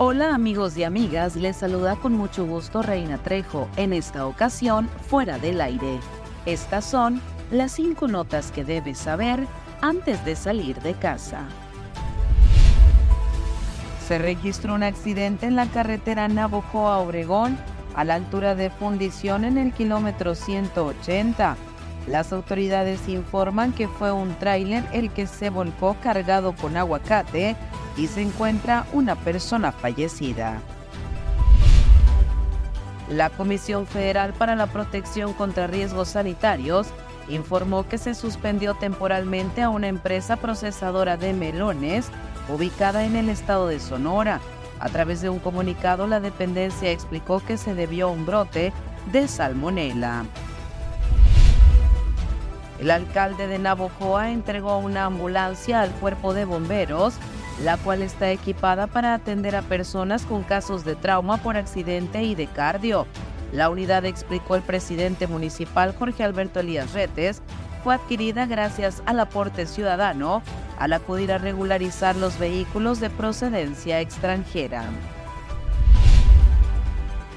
Hola amigos y amigas, les saluda con mucho gusto Reina Trejo, en esta ocasión fuera del aire. Estas son las cinco notas que debes saber antes de salir de casa. Se registró un accidente en la carretera Navojoa-Obregón a la altura de fundición en el kilómetro 180. Las autoridades informan que fue un tráiler el que se volcó cargado con aguacate y se encuentra una persona fallecida. La Comisión Federal para la Protección contra Riesgos Sanitarios informó que se suspendió temporalmente a una empresa procesadora de melones ubicada en el estado de Sonora. A través de un comunicado, la dependencia explicó que se debió a un brote de salmonela. El alcalde de Navojoa entregó una ambulancia al cuerpo de bomberos la cual está equipada para atender a personas con casos de trauma por accidente y de cardio. La unidad, explicó el presidente municipal Jorge Alberto Elías Retes, fue adquirida gracias al aporte ciudadano al acudir a regularizar los vehículos de procedencia extranjera.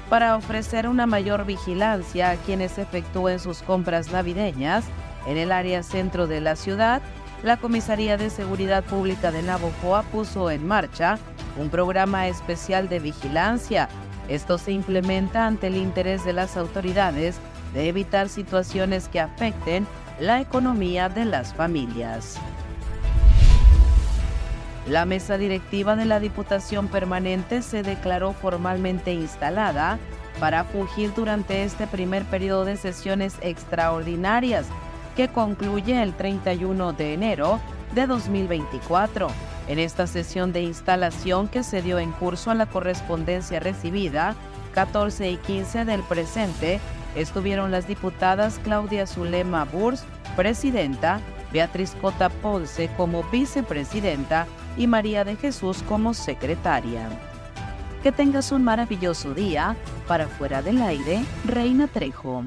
Para ofrecer una mayor vigilancia a quienes efectúen sus compras navideñas en el área centro de la ciudad, la Comisaría de Seguridad Pública de Navojoa puso en marcha un programa especial de vigilancia. Esto se implementa ante el interés de las autoridades de evitar situaciones que afecten la economía de las familias. La mesa directiva de la Diputación Permanente se declaró formalmente instalada para fungir durante este primer periodo de sesiones extraordinarias que concluye el 31 de enero de 2024. En esta sesión de instalación que se dio en curso a la correspondencia recibida, 14 y 15 del presente, estuvieron las diputadas Claudia Zulema Burs, presidenta, Beatriz Cota Ponce como vicepresidenta y María de Jesús como secretaria. Que tengas un maravilloso día. Para fuera del aire, Reina Trejo.